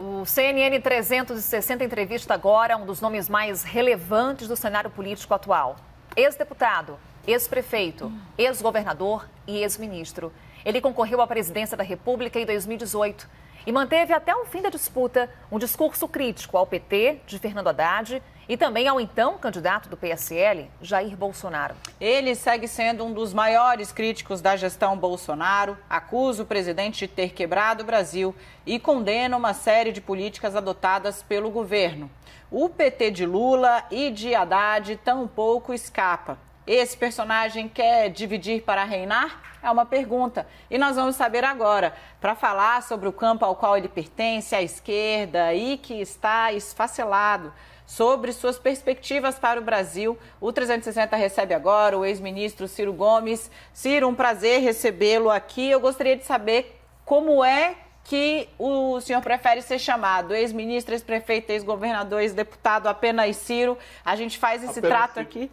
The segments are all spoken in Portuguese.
O CNN 360 entrevista agora um dos nomes mais relevantes do cenário político atual. Ex-deputado, ex-prefeito, ex-governador e ex-ministro. Ele concorreu à presidência da República em 2018 e manteve até o fim da disputa um discurso crítico ao PT de Fernando Haddad e também ao então candidato do PSL, Jair Bolsonaro. Ele segue sendo um dos maiores críticos da gestão Bolsonaro, acusa o presidente de ter quebrado o Brasil e condena uma série de políticas adotadas pelo governo. O PT de Lula e de Haddad tampouco escapa. Esse personagem quer dividir para reinar? É uma pergunta. E nós vamos saber agora, para falar sobre o campo ao qual ele pertence, à esquerda, e que está esfacelado sobre suas perspectivas para o Brasil. O 360 recebe agora o ex-ministro Ciro Gomes. Ciro, um prazer recebê-lo aqui. Eu gostaria de saber como é que o senhor prefere ser chamado? Ex-ministro, ex-prefeito, ex-governador, ex-deputado, apenas Ciro? A gente faz esse apenas trato Ciro. aqui?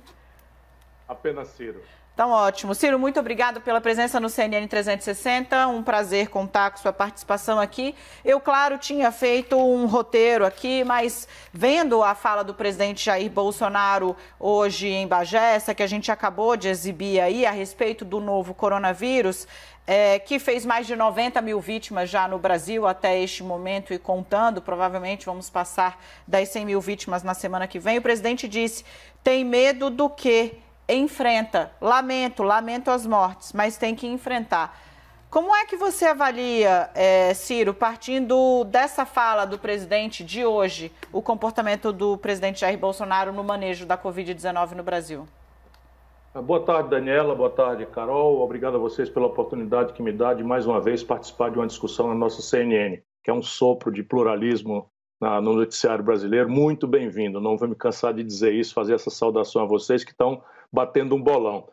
Apenas Ciro. Então, ótimo. Ciro, muito obrigado pela presença no CNN 360. Um prazer contar com sua participação aqui. Eu, claro, tinha feito um roteiro aqui, mas vendo a fala do presidente Jair Bolsonaro hoje em Bagé, essa que a gente acabou de exibir aí a respeito do novo coronavírus, é, que fez mais de 90 mil vítimas já no Brasil até este momento e contando. Provavelmente vamos passar das 100 mil vítimas na semana que vem. O presidente disse: tem medo do quê? Enfrenta. Lamento, lamento as mortes, mas tem que enfrentar. Como é que você avalia, é, Ciro, partindo dessa fala do presidente de hoje, o comportamento do presidente Jair Bolsonaro no manejo da Covid-19 no Brasil? Boa tarde, Daniela. Boa tarde, Carol. Obrigado a vocês pela oportunidade que me dá de mais uma vez participar de uma discussão na nossa CNN, que é um sopro de pluralismo no noticiário brasileiro. Muito bem-vindo. Não vou me cansar de dizer isso, fazer essa saudação a vocês que estão batendo um bolão.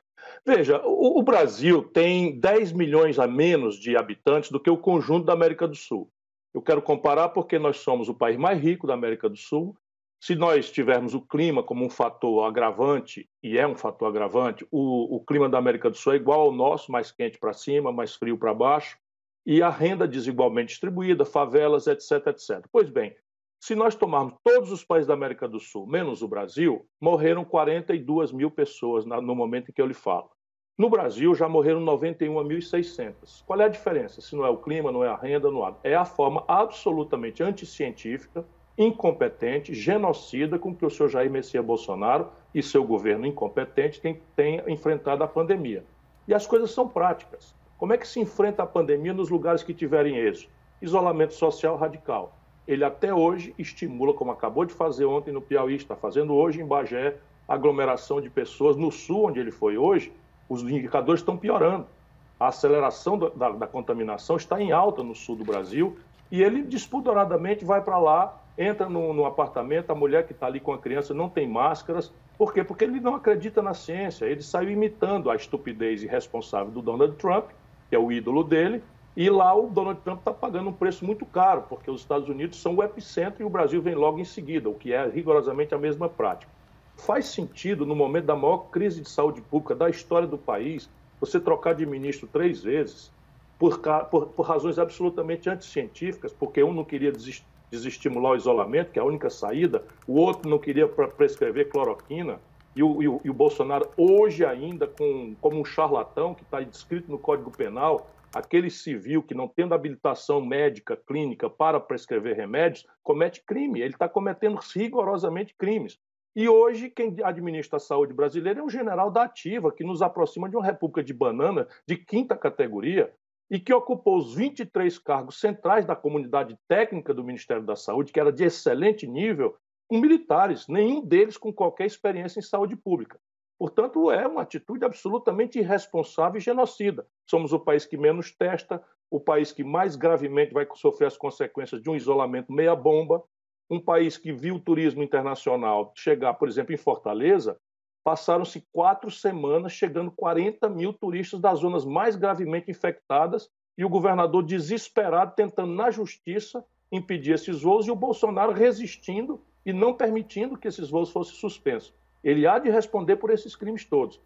Veja, o, o Brasil tem 10 milhões a menos de habitantes do que o conjunto da América do Sul. Eu quero comparar porque nós somos o país mais rico da América do Sul. Se nós tivermos o clima como um fator agravante, e é um fator agravante, o, o clima da América do Sul é igual ao nosso, mais quente para cima, mais frio para baixo, e a renda desigualmente distribuída, favelas, etc, etc. Pois bem, se nós tomarmos todos os países da América do Sul, menos o Brasil, morreram 42 mil pessoas no momento em que eu lhe falo. No Brasil já morreram 91.600. Qual é a diferença? Se não é o clima, não é a renda, não é. É a forma absolutamente anticientífica, incompetente, genocida com que o senhor Jair Messias Bolsonaro e seu governo incompetente têm enfrentado a pandemia. E as coisas são práticas. Como é que se enfrenta a pandemia nos lugares que tiverem êxito? Isolamento social radical ele até hoje estimula, como acabou de fazer ontem no Piauí, está fazendo hoje em Bagé, aglomeração de pessoas. No sul, onde ele foi hoje, os indicadores estão piorando. A aceleração da, da contaminação está em alta no sul do Brasil e ele despudoradamente vai para lá, entra no, no, apartamento, a mulher que está ali com a criança não tem máscaras. Por quê? Porque ele não acredita na ciência. Ele saiu imitando a estupidez irresponsável do Donald Trump, que é o ídolo dele, e lá o Donald Trump está pagando um preço muito caro, porque os Estados Unidos são o epicentro e o Brasil vem logo em seguida, o que é rigorosamente a mesma prática. Faz sentido, no momento da maior crise de saúde pública da história do país, você trocar de ministro três vezes por, por, por razões absolutamente anticientíficas, porque um não queria desestimular o isolamento, que é a única saída, o outro não queria prescrever cloroquina, e o, e o, e o Bolsonaro, hoje ainda, com, como um charlatão que está descrito no Código Penal, aquele civil que não tendo habilitação médica, clínica para prescrever remédios, comete crime. Ele está cometendo rigorosamente crimes. E hoje, quem administra a saúde brasileira é um general da ativa, que nos aproxima de uma república de banana de quinta categoria e que ocupou os 23 cargos centrais da comunidade técnica do Ministério da Saúde, que era de excelente nível, com militares, nenhum deles com qualquer experiência em saúde pública. Portanto, é uma atitude absolutamente irresponsável e genocida. Somos o país que menos testa, o país que mais gravemente vai sofrer as consequências de um isolamento meia-bomba, um país que viu o turismo internacional chegar, por exemplo, em Fortaleza, passaram-se quatro semanas chegando 40 mil turistas das zonas mais gravemente infectadas e o governador desesperado tentando, na justiça, impedir esses voos e o Bolsonaro resistindo e não permitindo que esses voos fossem suspensos ele há de responder por esses crimes todos.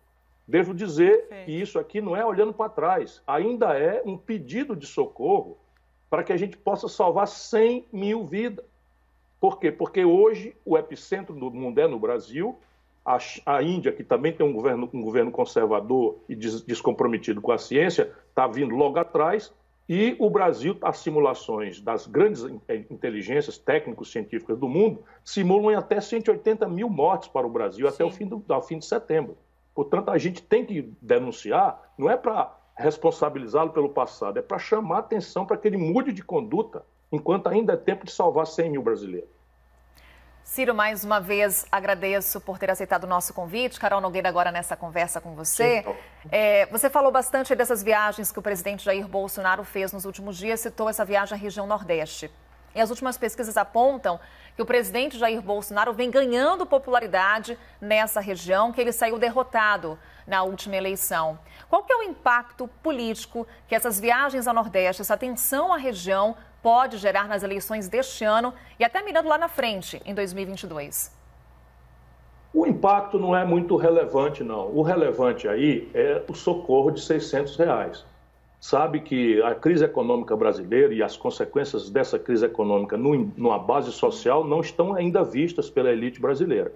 Devo dizer que isso aqui não é olhando para trás, ainda é um pedido de socorro para que a gente possa salvar 100 mil vidas. Por quê? Porque hoje o epicentro do mundo é no Brasil, a, a Índia, que também tem um governo, um governo conservador e des, descomprometido com a ciência, está vindo logo atrás, e o Brasil, as simulações das grandes inteligências técnicos científicas do mundo simulam em até 180 mil mortes para o Brasil Sim. até o fim, do, ao fim de setembro. Portanto, a gente tem que denunciar, não é para responsabilizá-lo pelo passado, é para chamar atenção para que ele mude de conduta, enquanto ainda é tempo de salvar 100 mil brasileiros. Ciro, mais uma vez agradeço por ter aceitado o nosso convite. Carol Nogueira agora nessa conversa com você. É, você falou bastante dessas viagens que o presidente Jair Bolsonaro fez nos últimos dias, citou essa viagem à região Nordeste. E as últimas pesquisas apontam que o presidente Jair Bolsonaro vem ganhando popularidade nessa região, que ele saiu derrotado na última eleição. Qual que é o impacto político que essas viagens ao Nordeste, essa atenção à região, pode gerar nas eleições deste ano e até mirando lá na frente, em 2022? O impacto não é muito relevante, não. O relevante aí é o socorro de 600 reais. Sabe que a crise econômica brasileira e as consequências dessa crise econômica numa base social não estão ainda vistas pela elite brasileira.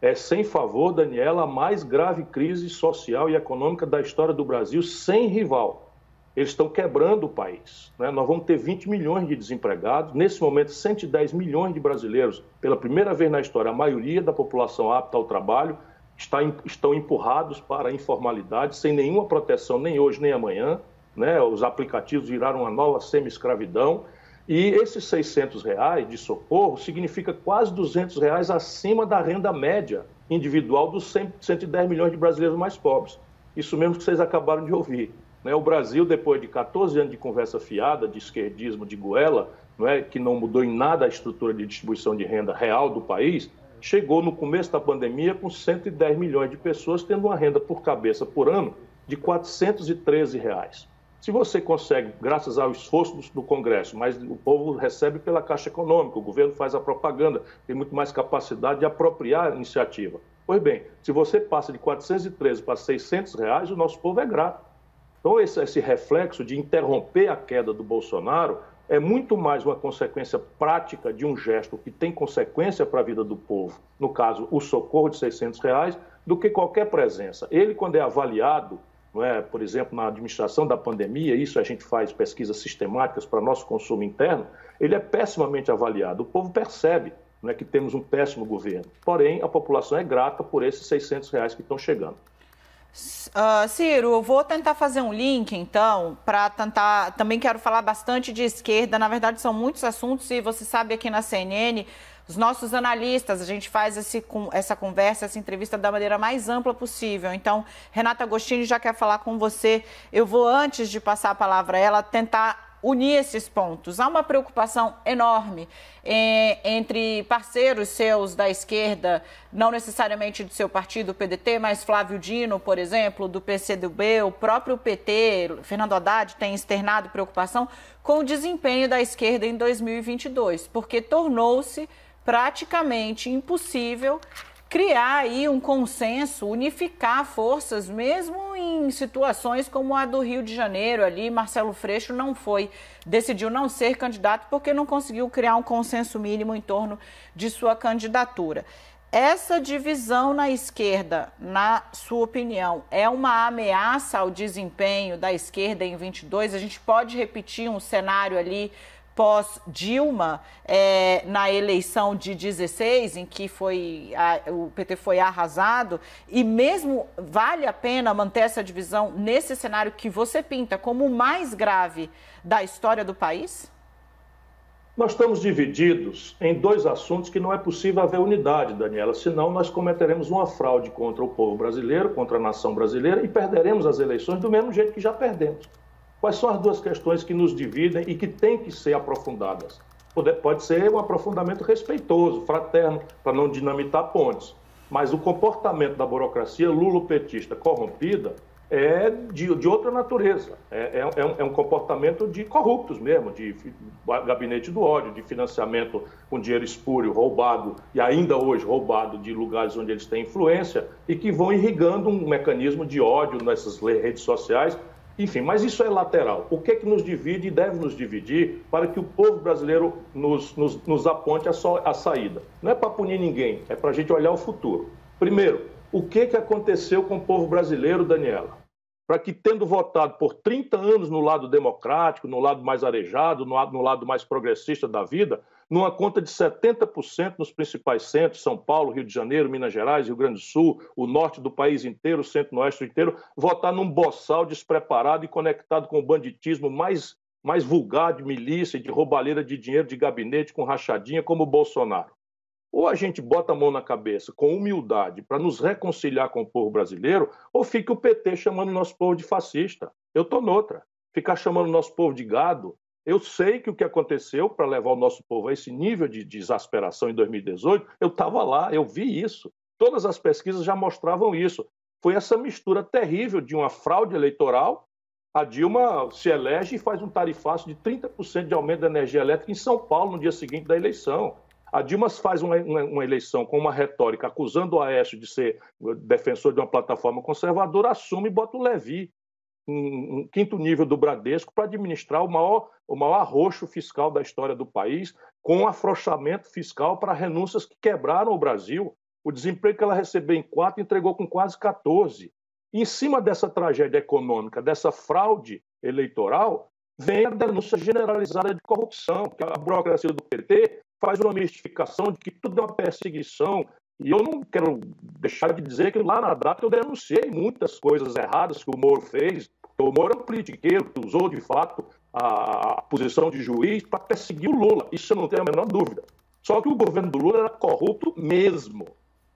É, sem favor, Daniela, a mais grave crise social e econômica da história do Brasil, sem rival eles estão quebrando o país. Né? Nós vamos ter 20 milhões de desempregados, nesse momento 110 milhões de brasileiros, pela primeira vez na história, a maioria da população apta ao trabalho está, estão empurrados para a informalidade, sem nenhuma proteção, nem hoje nem amanhã. Né? Os aplicativos viraram uma nova semi-escravidão. E esses 600 reais de socorro significa quase 200 reais acima da renda média individual dos 100, 110 milhões de brasileiros mais pobres. Isso mesmo que vocês acabaram de ouvir. Né? O Brasil, depois de 14 anos de conversa fiada, de esquerdismo, de goela, é? que não mudou em nada a estrutura de distribuição de renda real do país, chegou no começo da pandemia com 110 milhões de pessoas tendo uma renda por cabeça por ano de 413 reais. Se você consegue, graças ao esforço do, Congresso, mas o povo recebe pela Caixa Econômica, o governo faz a propaganda, tem muito mais capacidade de apropriar a iniciativa. Pois bem, se você passa de 413 para 600 reais, o nosso povo é grato. Então, esse, esse reflexo de interromper a queda do Bolsonaro é muito mais uma consequência prática de um gesto que tem consequência para a vida do povo, no caso, o socorro de 600 reais, do que qualquer presença. Ele, quando é avaliado, não é, por exemplo, na administração da pandemia, isso a gente faz pesquisas sistemáticas para nosso consumo interno, ele é pessimamente avaliado. O povo percebe é, que temos um péssimo governo. Porém, a população é grata por esses 600 reais que estão chegando. Uh, Ciro, eu vou tentar fazer um link, então, para tentar. Também quero falar bastante de esquerda. Na verdade, são muitos assuntos e você sabe aqui na CNN, os nossos analistas, a gente faz esse, essa conversa, essa entrevista da maneira mais ampla possível. Então, Renata Agostini já quer falar com você. Eu vou, antes de passar a palavra a ela, tentar unir esses pontos. Há uma preocupação enorme é, entre parceiros seus da esquerda, não necessariamente do seu partido, o PDT, mas Flávio Dino, por exemplo, do PCdoB, o próprio PT, Fernando Haddad, tem externado preocupação com o desempenho da esquerda em 2022, porque tornou-se praticamente impossível criar aí um consenso, unificar forças, mesmo em situações como a do Rio de Janeiro ali, Marcelo Freixo não foi, decidiu não ser candidato porque não conseguiu criar um consenso mínimo em torno de sua candidatura. Essa divisão na esquerda, na sua opinião, é uma ameaça ao desempenho da esquerda em 22? A gente pode repetir um cenário ali pós-Dilma, é, na eleição de 16, em que foi a, o PT foi arrasado, e mesmo vale a pena manter essa divisão nesse cenário que você pinta como o mais grave da história do país? Nós estamos divididos em dois assuntos que não é possível haver unidade, Daniela, senão nós cometeremos uma fraude contra o povo brasileiro, contra a nação brasileira e perderemos as eleições do mesmo jeito que já perdemos. Quais são as duas questões que nos dividem e que têm que ser aprofundadas? Pode ser um aprofundamento respeitoso, fraterno, para não dinamitar pontes. Mas o comportamento da burocracia lulopetista corrompida é de, de outra natureza. É, é, é, um, é, um, comportamento de corruptos mesmo, de gabinete do ódio, de financiamento com dinheiro espúrio, roubado e ainda hoje roubado de lugares onde eles têm influência e que vão irrigando um mecanismo de ódio nessas redes sociais Enfim, mas isso é lateral. O que é que nos divide e deve nos dividir para que o povo brasileiro nos, nos, nos aponte a, so, a saída? Não é para punir ninguém, é para a gente olhar o futuro. Primeiro, o que, é que aconteceu com o povo brasileiro, Daniela? Para que, tendo votado por 30 anos no lado democrático, no lado mais arejado, no no lado mais progressista da vida, numa conta de 70% nos principais centros, São Paulo, Rio de Janeiro, Minas Gerais, Rio Grande do Sul, o norte do país inteiro, o centro-oeste inteiro, votar num boçal despreparado e conectado com o banditismo mais, mais vulgar de milícia, de roubalheira de dinheiro de gabinete com rachadinha como o Bolsonaro. Ou a gente bota a mão na cabeça com humildade para nos reconciliar com o povo brasileiro, ou fica o PT chamando o nosso povo de fascista. Eu estou noutra. Ficar chamando o nosso povo de gado, eu sei que o que aconteceu para levar o nosso povo a esse nível de, de exasperação em 2018, eu estava lá, eu vi isso. Todas as pesquisas já mostravam isso. Foi essa mistura terrível de uma fraude eleitoral. A Dilma se elege e faz um tarifaço de 30% de aumento da energia elétrica em São Paulo no dia seguinte da eleição. A Dilma faz uma, uma, uma, eleição com uma retórica acusando o Aécio de ser defensor de uma plataforma conservadora, assume e bota o Levi um, um quinto nível do Bradesco para administrar o maior, o maior arroxo fiscal da história do país, com um afrouxamento fiscal para renúncias que quebraram o Brasil. O desemprego que ela recebeu em quatro entregou com quase 14. E em cima dessa tragédia econômica, dessa fraude eleitoral, vem a denúncia generalizada de corrupção, que a burocracia do PT faz uma mistificação de que tudo é uma perseguição, e eu não quero deixar de dizer que lá na data eu denunciei muitas coisas erradas que o Moro fez. O Moro é um politiqueiro que usou, de fato, a posição de juiz para perseguir o Lula. Isso eu não tenho a menor dúvida. Só que o governo do Lula era corrupto mesmo.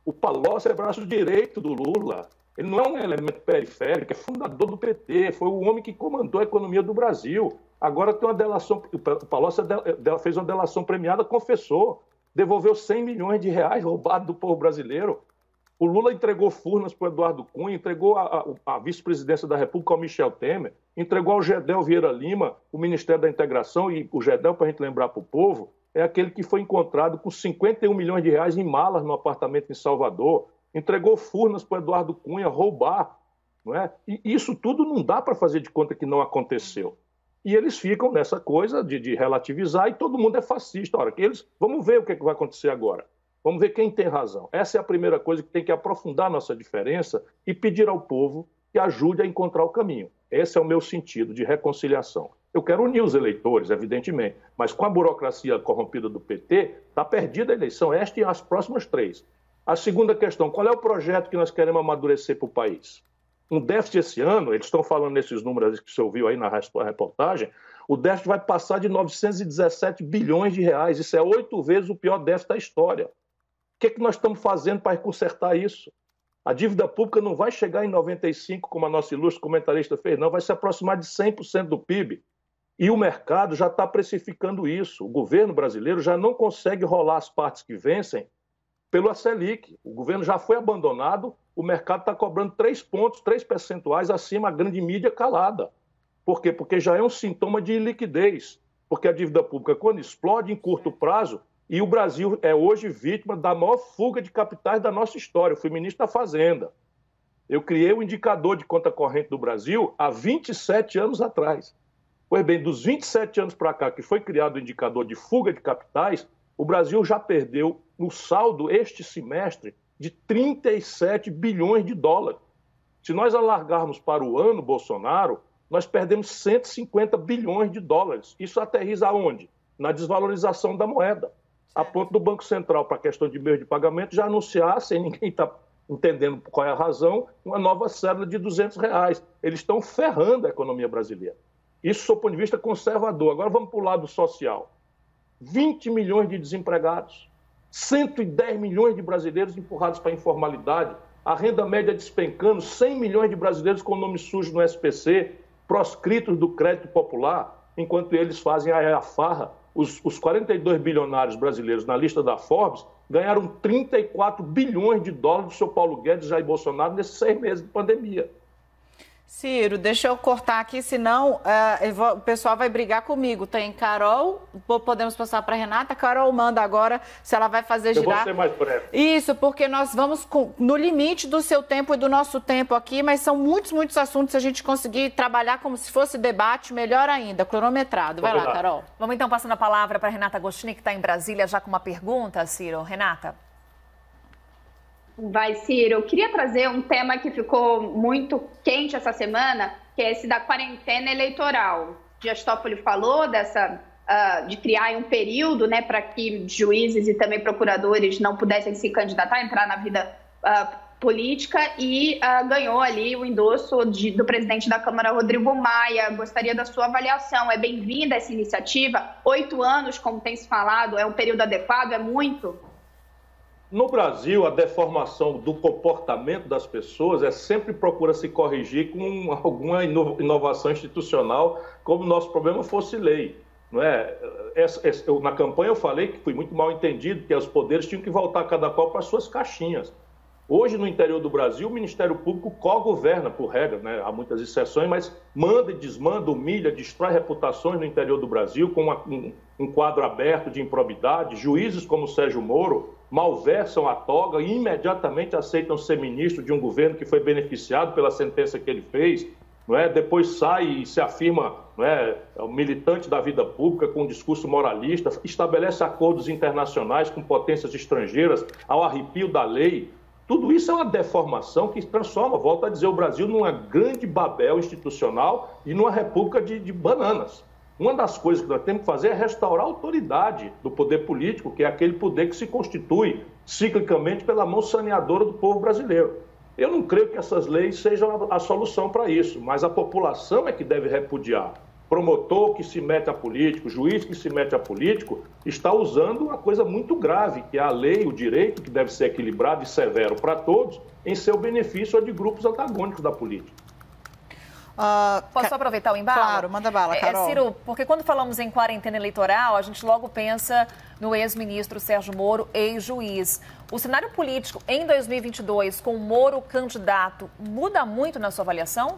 O Palocci é braço direito do Lula. Ele não é um elemento periférico, é fundador do PT, foi o homem que comandou a economia do Brasil. Agora tem uma delação, o Palocci fez uma delação premiada, confessou devolveu 100 milhões de reais roubados do povo brasileiro. O Lula entregou Furnas para o Eduardo Cunha, entregou a, a, a vice-presidência da República ao Michel Temer, entregou ao Gedel Vieira Lima o Ministério da Integração, e o Gedel, para a gente lembrar para o povo, é aquele que foi encontrado com 51 milhões de reais em malas no apartamento em Salvador, entregou Furnas para o Eduardo Cunha roubar. Não é? E isso tudo não dá para fazer de conta que não aconteceu. E eles ficam nessa coisa de, de relativizar e todo mundo é fascista. Ora, eles, vamos ver o que, é que vai acontecer agora. Vamos ver quem tem razão. Essa é a primeira coisa que tem que aprofundar nossa diferença e pedir ao povo que ajude a encontrar o caminho. Esse é o meu sentido de reconciliação. Eu quero unir os eleitores, evidentemente, mas com a burocracia corrompida do PT, está perdida a eleição, esta e as próximas três. A segunda questão: qual é o projeto que nós queremos amadurecer para o país? Um déficit esse ano, eles estão falando nesses números que você ouviu aí na reportagem, o déficit vai passar de 917 bilhões de reais. Isso é oito vezes o pior déficit da história. O que, é que nós estamos fazendo para consertar isso? A dívida pública não vai chegar em 95, como a nossa ilustre comentarista fez, não, vai se aproximar de 100% do PIB. E o mercado já está precificando isso. O governo brasileiro já não consegue rolar as partes que vencem pelo Selic. O governo já foi abandonado, o mercado está cobrando três pontos, três percentuais acima a grande mídia calada. Por quê? Porque já é um sintoma de liquidez. Porque a dívida pública, quando explode em curto prazo, e o Brasil é hoje vítima da maior fuga de capitais da nossa história. Eu fui ministro da Fazenda. Eu criei o indicador de conta corrente do Brasil há 27 anos atrás. Pois bem, dos 27 anos para cá que foi criado o indicador de fuga de capitais, o Brasil já perdeu no saldo este semestre de 37 bilhões de dólares. Se nós alargarmos para o ano Bolsonaro, nós perdemos 150 bilhões de dólares. Isso aterriza aonde? Na desvalorização da moeda. A ponto do Banco Central, para a questão de meio de pagamento, já anunciar, sem ninguém estar tá entendendo qual é a razão, uma nova cédula de 200 reais. Eles estão ferrando a economia brasileira. Isso do ponto de vista conservador. Agora vamos para o lado social. 20 milhões de desempregados, 110 milhões de brasileiros empurrados para a informalidade, a renda média despencando, 100 milhões de brasileiros com nome sujo no SPC, proscritos do crédito popular, enquanto eles fazem a farra. Os, os 42 bilionários brasileiros na lista da Forbes ganharam 34 bilhões de dólares do seu Paulo Guedes e Jair Bolsonaro nesses seis meses de pandemia. Ciro, deixa eu cortar aqui, senão uh, vou, o pessoal vai brigar comigo. Tem Carol, podemos passar para Renata. Carol manda agora se ela vai fazer girar. Eu vou ser mais breve. Isso, porque nós vamos com, no limite do seu tempo e do nosso tempo aqui, mas são muitos, muitos assuntos. Se a gente conseguir trabalhar como se fosse debate, melhor ainda, cronometrado. Vai lá, Carol. Vamos então passando a palavra para Renata Agostini, que está em Brasília, já com uma pergunta, Ciro. Renata. Vai, Ciro. Eu queria trazer um tema que ficou muito quente essa semana, que é esse da quarentena eleitoral. Gestófoli falou dessa uh, de criar um período, né, para que juízes e também procuradores não pudessem se candidatar, entrar na vida uh, política e uh, ganhou ali o endosso de, do presidente da Câmara, Rodrigo Maia. Gostaria da sua avaliação. É bem-vinda essa iniciativa? Oito anos, como tem se falado, é um período adequado? É muito? No Brasil, a deformação do comportamento das pessoas é sempre procura se corrigir com alguma inovação institucional, como o nosso problema fosse lei. Não é? na campanha eu falei que fui muito mal entendido, que os poderes tinham que voltar cada qual para suas caixinhas. Hoje, no interior do Brasil, o Ministério Público co-governa, por regra, né? há muitas exceções, mas manda e desmanda, humilha, destrói reputações no interior do Brasil, com uma, um, um quadro aberto de improbidade. Juízes como Sérgio Moro malversam a toga e imediatamente aceitam ser ministro de um governo que foi beneficiado pela sentença que ele fez. Não é? Depois sai e se afirma não é, é militante da vida pública com um discurso moralista, estabelece acordos internacionais com potências estrangeiras ao arrepio da lei tudo isso é uma deformação que transforma, volta a dizer, o Brasil numa grande Babel institucional e numa república de, de bananas. Uma das coisas que nós temos que fazer é restaurar a autoridade do poder político, que é aquele poder que se constitui ciclicamente pela mão saneadora do povo brasileiro. Eu não creio que essas leis sejam a solução para isso, mas a população é que deve repudiar promotor que se mete a político, juiz que se mete a político, está usando uma coisa muito grave, que é a lei, o direito, que deve ser equilibrado e severo para todos, em seu benefício ou de grupos antagônicos da política. Uh, Posso aproveitar o embalo? Claro, manda bala, é, Carol. É, Ciro, porque quando falamos em quarentena eleitoral, a gente logo pensa no ex-ministro Sérgio Moro, ex-juiz. O cenário político em 2022, com Moro candidato, muda muito na sua avaliação?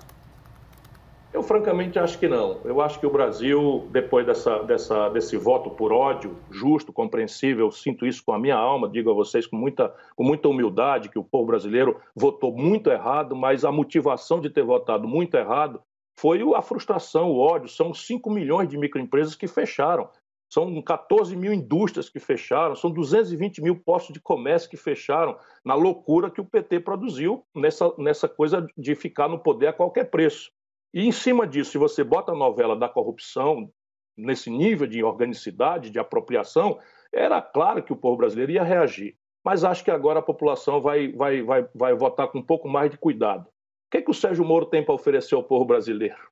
Eu, francamente, acho que não. Eu acho que o Brasil, depois dessa, dessa, desse voto por ódio, justo, compreensível, sinto isso com a minha alma, digo a vocês com muita, com muita humildade que o povo brasileiro votou muito errado, mas a motivação de ter votado muito errado foi a frustração, o ódio. São 5 milhões de microempresas que fecharam. São 14 mil indústrias que fecharam, são 220 mil postos de comércio que fecharam, na loucura que o PT produziu nessa, nessa coisa de ficar no poder a qualquer preço. E em cima disso, se você bota a novela da corrupção nesse nível de organicidade, de apropriação, era claro que o povo brasileiro ia reagir. Mas acho que agora a população vai, vai, vai, vai votar com um pouco mais de cuidado. O que, é que o Sérgio Moro tem para oferecer ao povo brasileiro?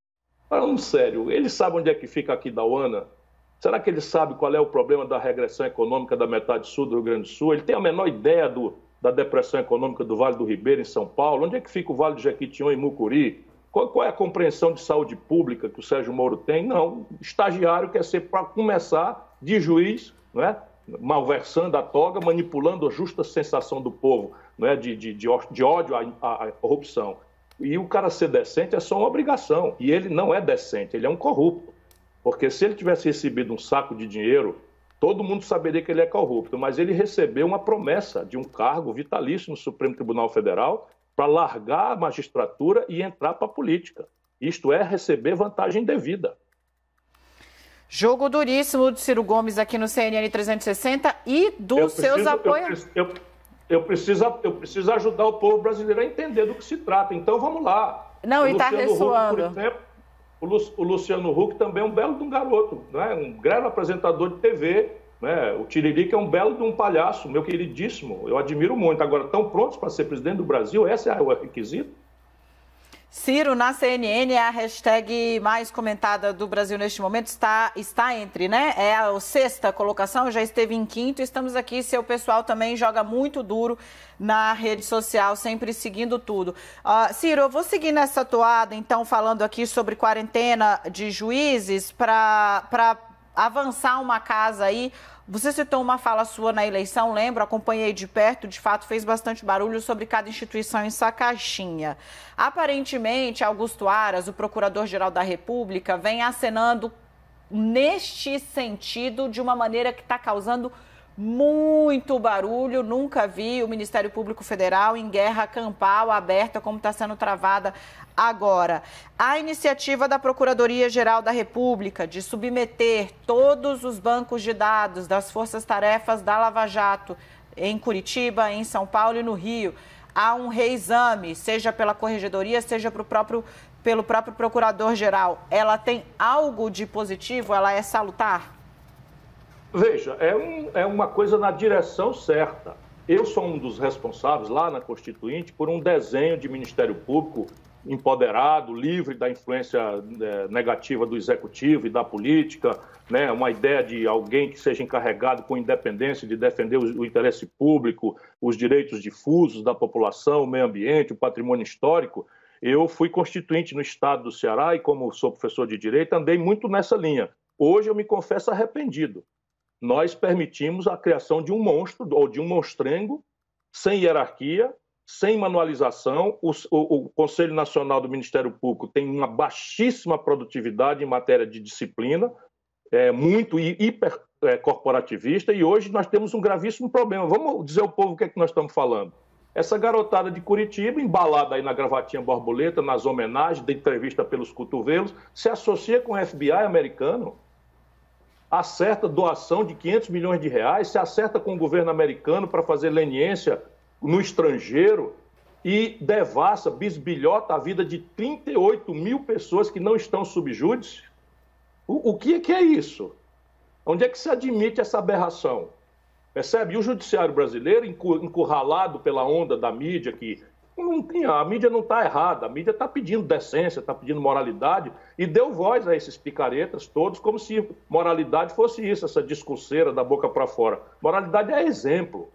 Falando sério, ele sabe onde é que fica aqui da UANA? Será que ele sabe qual é o problema da regressão econômica da metade sul do Rio Grande do Sul? Ele tem a menor ideia do, da depressão econômica do Vale do Ribeiro, em São Paulo? Onde é que fica o Vale do Jequitinhonha, em Mucuri? Qual, qual, é a compreensão de saúde pública que o Sérgio Moro tem? Não, estagiário quer ser, para começar, de juiz, não é? malversando a toga, manipulando a justa sensação do povo é? de, de, de, de ódio à, à, corrupção. E o cara ser decente é só uma obrigação. E ele não é decente, ele é um corrupto. Porque se ele tivesse recebido um saco de dinheiro, todo mundo saberia que ele é corrupto. Mas ele recebeu uma promessa de um cargo vitalício no Supremo Tribunal Federal para largar a magistratura e entrar para a política. Isto é, receber vantagem devida. Jogo duríssimo de Ciro Gomes aqui no CNN 360 e dos eu seus apoiadores. Eu, eu, eu, preciso, eu preciso ajudar o povo brasileiro a entender do que se trata. Então vamos lá. Não, o e está ressoando. Huck, por exemplo, o Luciano Huck também é um belo de um garoto, né? um grande apresentador de TV, né? O Tiririca é um belo de um palhaço, meu queridíssimo. Eu admiro muito. Agora, estão prontos para ser presidente do Brasil? Esse é o requisito? Ciro, na CNN, a hashtag mais comentada do Brasil neste momento está, está entre, né? É a sexta colocação, já esteve em quinto. Estamos aqui, seu pessoal também joga muito duro na rede social, sempre seguindo tudo. Uh, Ciro, eu vou seguir nessa toada, então, falando aqui sobre quarentena de juízes para avançar uma casa aí. Você citou uma fala sua na eleição, lembro, acompanhei de perto, de fato fez bastante barulho sobre cada instituição em sua caixinha. Aparentemente, Augusto Aras, o Procurador-Geral da República, vem acenando neste sentido de uma maneira que está causando muito barulho. Nunca vi o Ministério Público Federal em guerra campal aberta como está sendo travada agora. A iniciativa da Procuradoria-Geral da República de submeter todos os bancos de dados das forças-tarefas da Lava Jato em Curitiba, em São Paulo e no Rio a um reexame, seja pela corregedoria, seja pro próprio, pelo próprio procurador-geral, ela tem algo de positivo? Ela é salutar? Veja, é, um, é uma coisa na direção certa. Eu sou um dos responsáveis lá na Constituinte por um desenho de Ministério Público empoderado, livre da influência é, negativa do executivo e da política, né? uma ideia de alguém que seja encarregado com independência de defender o, o, interesse público, os direitos difusos da população, o meio ambiente, o patrimônio histórico. Eu fui constituinte no estado do Ceará e, como sou professor de direito, andei muito nessa linha. Hoje eu me confesso arrependido nós permitimos a criação de um monstro ou de um monstrengo sem hierarquia, sem manualização. O, o, o, Conselho Nacional do Ministério Público tem uma baixíssima produtividade em matéria de disciplina, é, muito hiper é, e hoje nós temos um gravíssimo problema. Vamos dizer ao povo o que é que nós estamos falando. Essa garotada de Curitiba, embalada aí na gravatinha borboleta, nas homenagens, de entrevista pelos cotovelos, se associa com o FBI americano acerta doação de 500 milhões de reais, se acerta com o governo americano para fazer leniência no estrangeiro e devassa, bisbilhota a vida de 38 mil pessoas que não estão subjúdice. O, o que, é que é isso? Onde é que se admite essa aberração? Percebe? E o judiciário brasileiro, encurralado pela onda da mídia que não tem, a mídia não está errada, a mídia está pedindo decência, está pedindo moralidade e deu voz a esses picaretas todos como se moralidade fosse isso, essa discurseira da boca para fora. Moralidade é exemplo.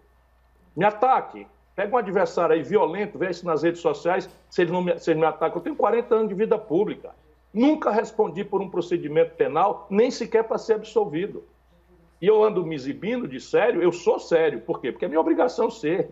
Me ataque. Pega um adversário aí violento, vê isso nas redes sociais, se ele, não me, se ele me ataca. Eu tenho 40 anos de vida pública. Nunca respondi por um procedimento penal, nem sequer para ser absolvido. E eu ando me exibindo de sério, eu sou sério. Por quê? Porque é minha obrigação ser.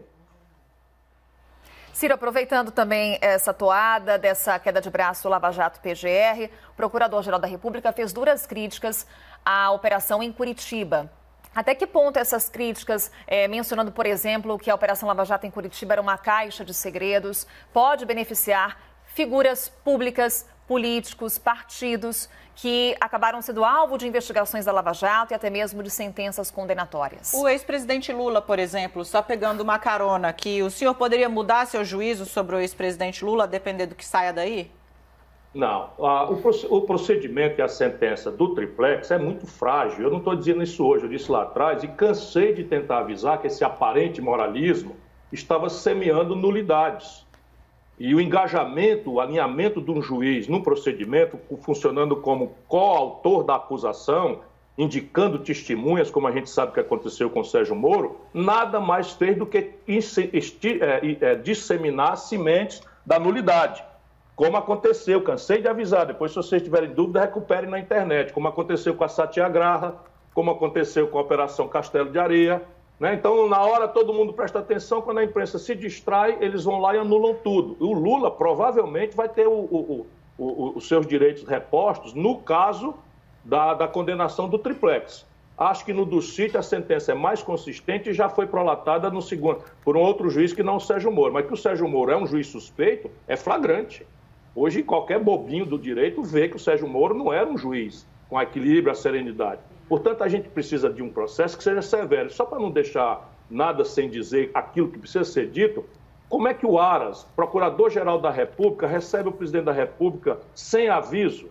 Ciro, aproveitando também essa toada dessa queda de braço Lava Jato PGR, o Procurador-Geral da República fez duras críticas à operação em Curitiba. Até que ponto essas críticas, é, mencionando, por exemplo, que a Operação Lava Jato em Curitiba era uma caixa de segredos, pode beneficiar figuras públicas, políticos, partidos que acabaram sendo alvo de investigações da Lava Jato e até mesmo de sentenças condenatórias. O ex-presidente Lula, por exemplo, só pegando uma carona, que o senhor poderia mudar seu juízo sobre o ex-presidente Lula, a depender do que saia daí? Não. O procedimento e a sentença do triplex é muito frágil. Eu não estou dizendo isso hoje, eu disse lá atrás e cansei de tentar avisar que esse aparente moralismo estava semeando nulidades. E o engajamento, o alinhamento de um juiz no procedimento, funcionando como coautor da acusação, indicando testemunhas, como a gente sabe que aconteceu com Sérgio Moro, nada mais fez do que é, é, disseminar sementes da nulidade. Como aconteceu, cansei de avisar, depois se vocês tiverem dúvida, recuperem na internet, como aconteceu com a Satyagraha, como aconteceu com a Operação Castelo de Areia, né? Então, na hora, todo mundo presta atenção, quando a imprensa se distrai, eles vão lá e anulam tudo. O Lula provavelmente vai ter o, o, o, os seus direitos repostos no caso da, da condenação do triplex. Acho que no do sítio a sentença é mais consistente e já foi prolatada no segundo, por um outro juiz que não o Sérgio Moro. Mas que o Sérgio Moro é um juiz suspeito é flagrante. Hoje, qualquer bobinho do direito vê que o Sérgio Moro não era um juiz com equilíbrio, a serenidade. Portanto, a gente precisa de um processo que seja severo. Só para não deixar nada sem dizer aquilo que precisa ser dito, como é que o Aras, Procurador-Geral da República, recebe o presidente da República sem aviso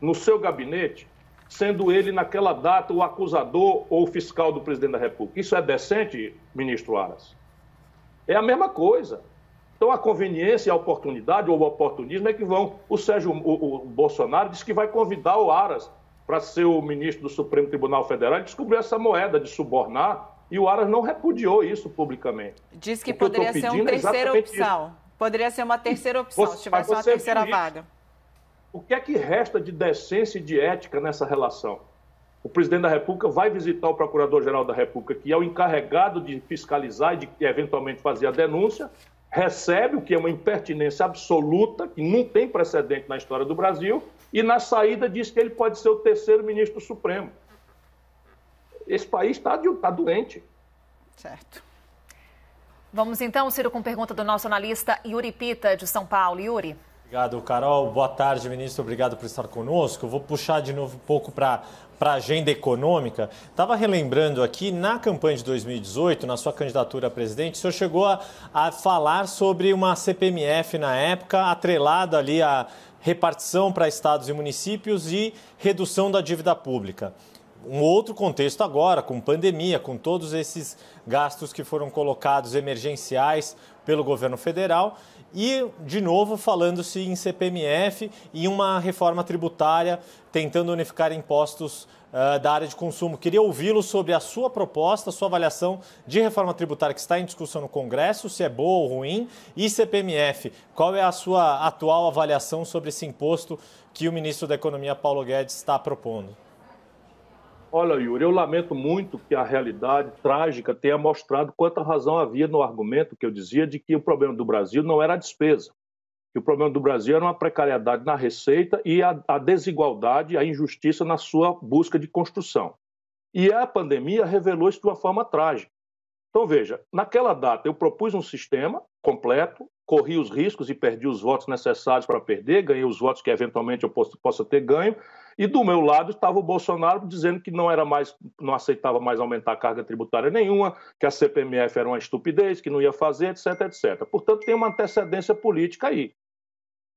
no seu gabinete, sendo ele, naquela data, o acusador ou o fiscal do presidente da República? Isso é decente, ministro Aras? É a mesma coisa. Então, a conveniência e a oportunidade, ou o oportunismo, é que vão. O Sérgio o, o Bolsonaro disse que vai convidar o Aras para ser o ministro do Supremo Tribunal Federal, ele descobriu essa moeda de subornar e o Aras não repudiou isso publicamente. Diz que poderia ser uma é terceira opção. Isso. Poderia ser uma terceira opção, você, se tivesse uma terceira vaga. O que é que resta de decência e de ética nessa relação? O presidente da República vai visitar o Procurador-Geral da República, que é o encarregado de fiscalizar e de eventualmente fazer a denúncia, recebe o que é uma impertinência absoluta, que não tem precedente na história do Brasil, e na saída diz que ele pode ser o terceiro ministro supremo. Esse país está tá doente. Certo. Vamos então, Ciro, com pergunta do nosso analista Yuri Pita, de São Paulo. Yuri. Obrigado, Carol. Boa tarde, ministro. Obrigado por estar conosco. vou puxar de novo um pouco para a agenda econômica. Estava relembrando aqui, na campanha de 2018, na sua candidatura a presidente, o senhor chegou a, a falar sobre uma CPMF na época, atrelada ali à repartição para estados e municípios e redução da dívida pública. Um outro contexto agora, com pandemia, com todos esses gastos que foram colocados emergenciais pelo governo federal e, de novo, falando-se em CPMF e uma reforma tributária tentando unificar impostos uh, da área de consumo. Queria ouvi-lo sobre a sua proposta, sua avaliação de reforma tributária que está em discussão no Congresso, se é boa ou ruim, e CPMF. Qual é a sua atual avaliação sobre esse imposto que o ministro da Economia, Paulo Guedes, está propondo? Olha, Yuri, eu lamento muito que a realidade trágica tenha mostrado quanta razão havia no argumento que eu dizia de que o problema do Brasil não era a despesa, que o problema do Brasil era uma precariedade na receita e a, a desigualdade, a injustiça na sua busca de construção. E a pandemia revelou isso de uma forma trágica. Então, veja, naquela data eu propus um sistema completo, corri os riscos e perdi os votos necessários para perder, ganhei os votos que eventualmente eu possa ter ganho, e do meu lado estava o Bolsonaro dizendo que não era mais, não aceitava mais aumentar a carga tributária nenhuma, que a CPMF era uma estupidez, que não ia fazer, etc, etc. Portanto, tem uma antecedência política aí.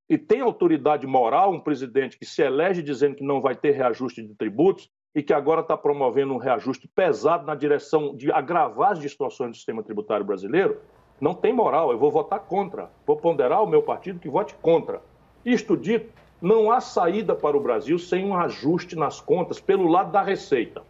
E tem autoridade moral um presidente que se elege dizendo que não vai ter reajuste de tributos e que agora está promovendo um reajuste pesado na direção de agravar as distorções do sistema tributário brasileiro, não tem moral. Eu vou votar contra. Vou ponderar o meu partido que vote contra. Isto dito, não há saída para o Brasil sem um ajuste nas contas pelo lado da receita,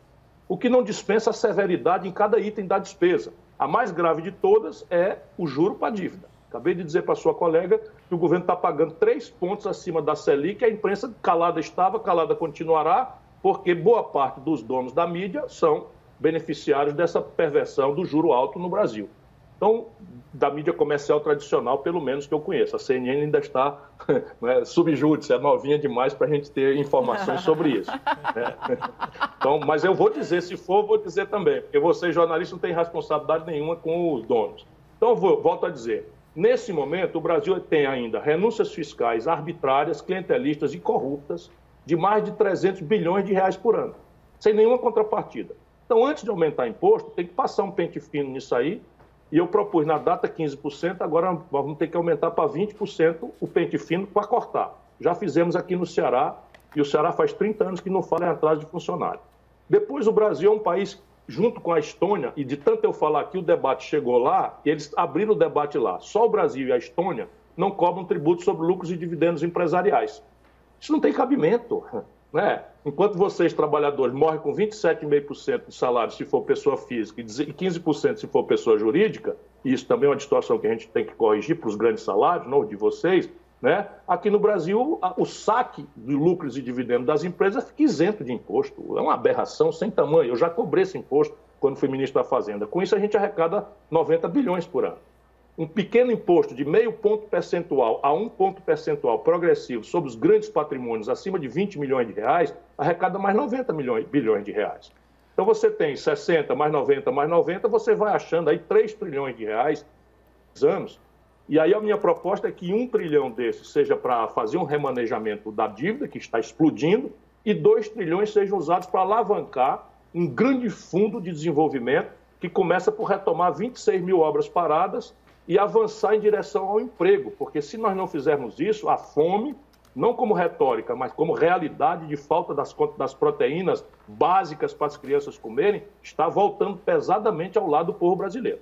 o que não dispensa a severidade em cada item da despesa. A mais grave de todas é o juro para a dívida. Acabei de dizer para sua colega que o governo está pagando três pontos acima da Selic, a imprensa calada estava, calada continuará, porque boa parte dos donos da mídia são beneficiários dessa perversão do juro alto no Brasil. Então, da mídia comercial tradicional, pelo menos que eu conheço. A CNN ainda está né, subjúdice, é novinha demais para a gente ter informações sobre isso. Né? Então, mas eu vou dizer, se for, vou dizer também, porque vocês, jornalistas, não têm responsabilidade nenhuma com os donos. Então, vou, volto a dizer, nesse momento, o Brasil tem ainda renúncias fiscais arbitrárias, clientelistas e corruptas de mais de 300 bilhões de reais por ano, sem nenhuma contrapartida. Então, antes de aumentar imposto, tem que passar um pente fino nisso aí, e eu propus na data 15%, agora vamos ter que aumentar para 20% o pente fino para cortar. Já fizemos aqui no Ceará, e o Ceará faz 30 anos que não fala em atraso de funcionário. Depois, o Brasil é um país, junto com a Estônia, e de tanto eu falar que o debate chegou lá, e eles abriram o debate lá. Só o Brasil e a Estônia não cobram tributo sobre lucros e dividendos empresariais. Isso não tem cabimento. Né? Enquanto vocês, trabalhadores, morrem com 27,5% do salário se for pessoa física e 15% se for pessoa jurídica, e isso também é uma distorção que a gente tem que corrigir para os grandes salários, não de vocês, né? aqui no Brasil o saque de lucros e dividendos das empresas fica isento de imposto. É uma aberração sem tamanho. Eu já cobrei esse imposto quando fui ministro da Fazenda. Com isso a gente arrecada 90 bilhões por ano um pequeno imposto de meio ponto percentual a um ponto percentual progressivo sobre os grandes patrimônios acima de 20 milhões de reais arrecada mais 90 milhões, bilhões de reais. Então você tem 60 mais 90 mais 90, você vai achando aí 3 trilhões de reais anos. E aí a minha proposta é que um trilhão desses seja para fazer um remanejamento da dívida, que está explodindo, e 2 trilhões sejam usados para alavancar um grande fundo de desenvolvimento que começa por retomar 26 mil obras paradas e avançar em direção ao emprego, porque se nós não fizermos isso, a fome, não como retórica, mas como realidade de falta das, das proteínas básicas para as crianças comerem, está voltando pesadamente ao lado do povo brasileiro.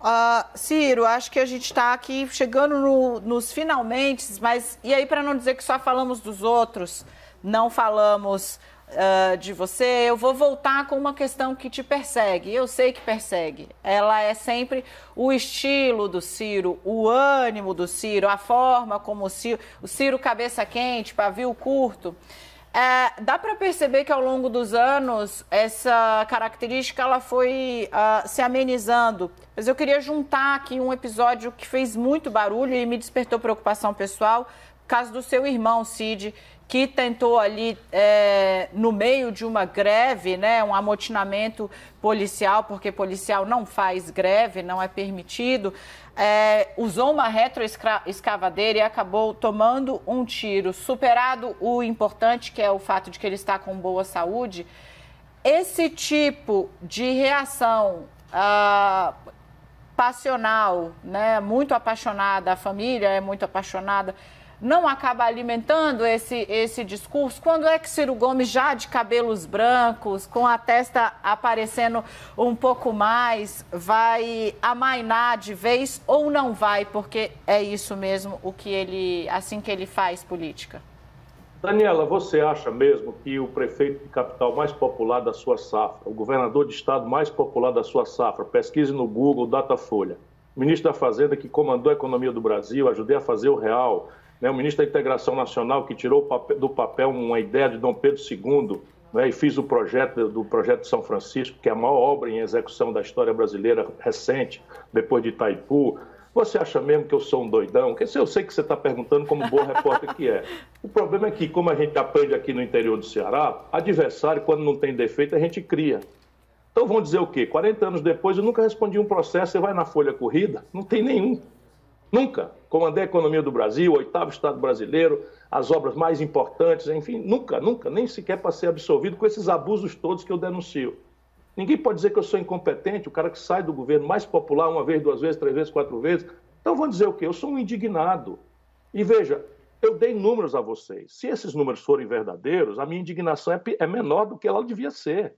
Uh, Ciro, acho que a gente está aqui chegando no, nos finalmente, mas e aí para não dizer que só falamos dos outros, não falamos uh, de você, eu vou voltar com uma questão que te persegue. Eu sei que persegue. Ela é sempre o estilo do Ciro, o ânimo do Ciro, a forma como o Ciro, o Ciro cabeça quente, pavio curto. É, dá para perceber que ao longo dos anos essa característica ela foi uh, se amenizando. Mas eu queria juntar aqui um episódio que fez muito barulho e me despertou preocupação pessoal, caso do seu irmão Cid, que tentou ali é, no meio de uma greve, né, um amotinamento policial, porque policial não faz greve, não é permitido, é, usou uma retroescavadeira e acabou tomando um tiro. Superado o importante, que é o fato de que ele está com boa saúde, esse tipo de reação ah, passional, né, muito apaixonada, a família é muito apaixonada, não acaba alimentando esse, esse discurso? Quando é que Ciro Gomes, já de cabelos brancos, com a testa aparecendo um pouco mais, vai amainar de vez ou não vai? Porque é isso mesmo o que ele, assim que ele faz política. Daniela, você acha mesmo que o prefeito de capital mais popular da sua safra, o governador de estado mais popular da sua safra, pesquise no Google, Datafolha, ministro da Fazenda que comandou a economia do Brasil, ajudei a fazer o real, né, o ministro da Integração Nacional, que tirou do papel uma ideia de Dom Pedro II né, e fiz o projeto do projeto de São Francisco, que é a maior obra em execução da história brasileira recente, depois de Itaipu. Você acha mesmo que eu sou um doidão? Porque eu sei que você está perguntando como boa repórter que é. O problema é que, como a gente aprende aqui no interior do Ceará, adversário, quando não tem defeito, a gente cria. Então vão dizer o quê? 40 anos depois, eu nunca respondi um processo, você vai na folha corrida? Não tem nenhum. Nunca. Comandei a economia do Brasil, oitavo Estado brasileiro, as obras mais importantes, enfim, nunca, nunca, nem sequer para ser absolvido com esses abusos todos que eu denuncio. Ninguém pode dizer que eu sou incompetente, o cara que sai do governo mais popular uma vez, duas vezes, três vezes, quatro vezes. Então vão dizer o quê? Eu sou um indignado. E veja, eu dei números a vocês. Se esses números forem verdadeiros, a minha indignação é, é menor do que ela devia ser.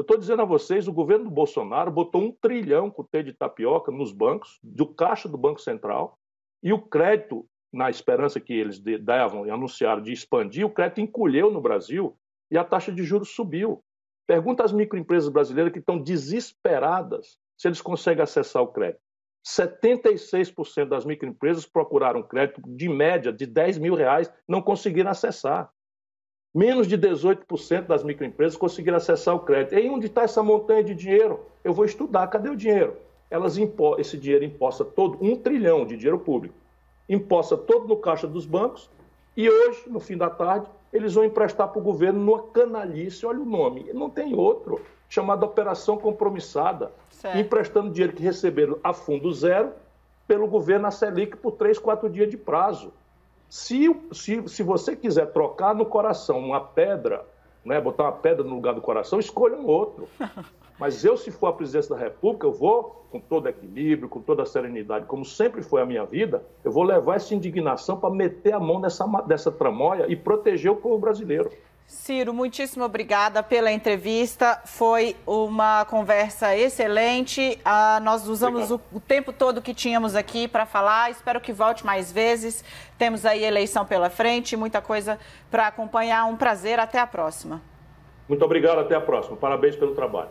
Eu estou dizendo a vocês, o governo do Bolsonaro botou um trilhão com T de tapioca nos bancos, do caixa do Banco Central, e o crédito, na esperança que eles davam e anunciaram de expandir, o crédito encolheu no Brasil e a taxa de juros subiu. Pergunta às microempresas brasileiras que estão desesperadas se eles conseguem acessar o crédito. 76% das microempresas procuraram crédito de média de 10 mil reais, não conseguiram acessar. Menos de 18% das microempresas conseguiram acessar o crédito. E aí onde está essa montanha de dinheiro? Eu vou estudar. Cadê o dinheiro? Elas impo... Esse dinheiro imposta todo, um trilhão de dinheiro público, imposta todo no caixa dos bancos e hoje, no fim da tarde, eles vão emprestar para o governo numa canalice, olha o nome, não tem outro, chamada Operação Compromissada, certo. emprestando dinheiro que receberam a fundo zero pelo governo a Selic por três, quatro dias de prazo. Se, se, se você quiser trocar no coração uma pedra, né, botar uma pedra no lugar do coração, escolha um outro. Mas eu, se for a presidência da República, eu vou, com todo equilíbrio, com toda a serenidade, como sempre foi a minha vida, eu vou levar essa indignação para meter a mão nessa, dessa tramóia e proteger o povo brasileiro. Ciro, muitíssimo obrigada pela entrevista. Foi uma conversa excelente. Ah, nós usamos o, o, tempo todo que tínhamos aqui para falar. Espero que volte mais vezes. Temos aí eleição pela frente, muita coisa para acompanhar. Um prazer. Até a próxima. Muito obrigado. Até a próxima. Parabéns pelo trabalho.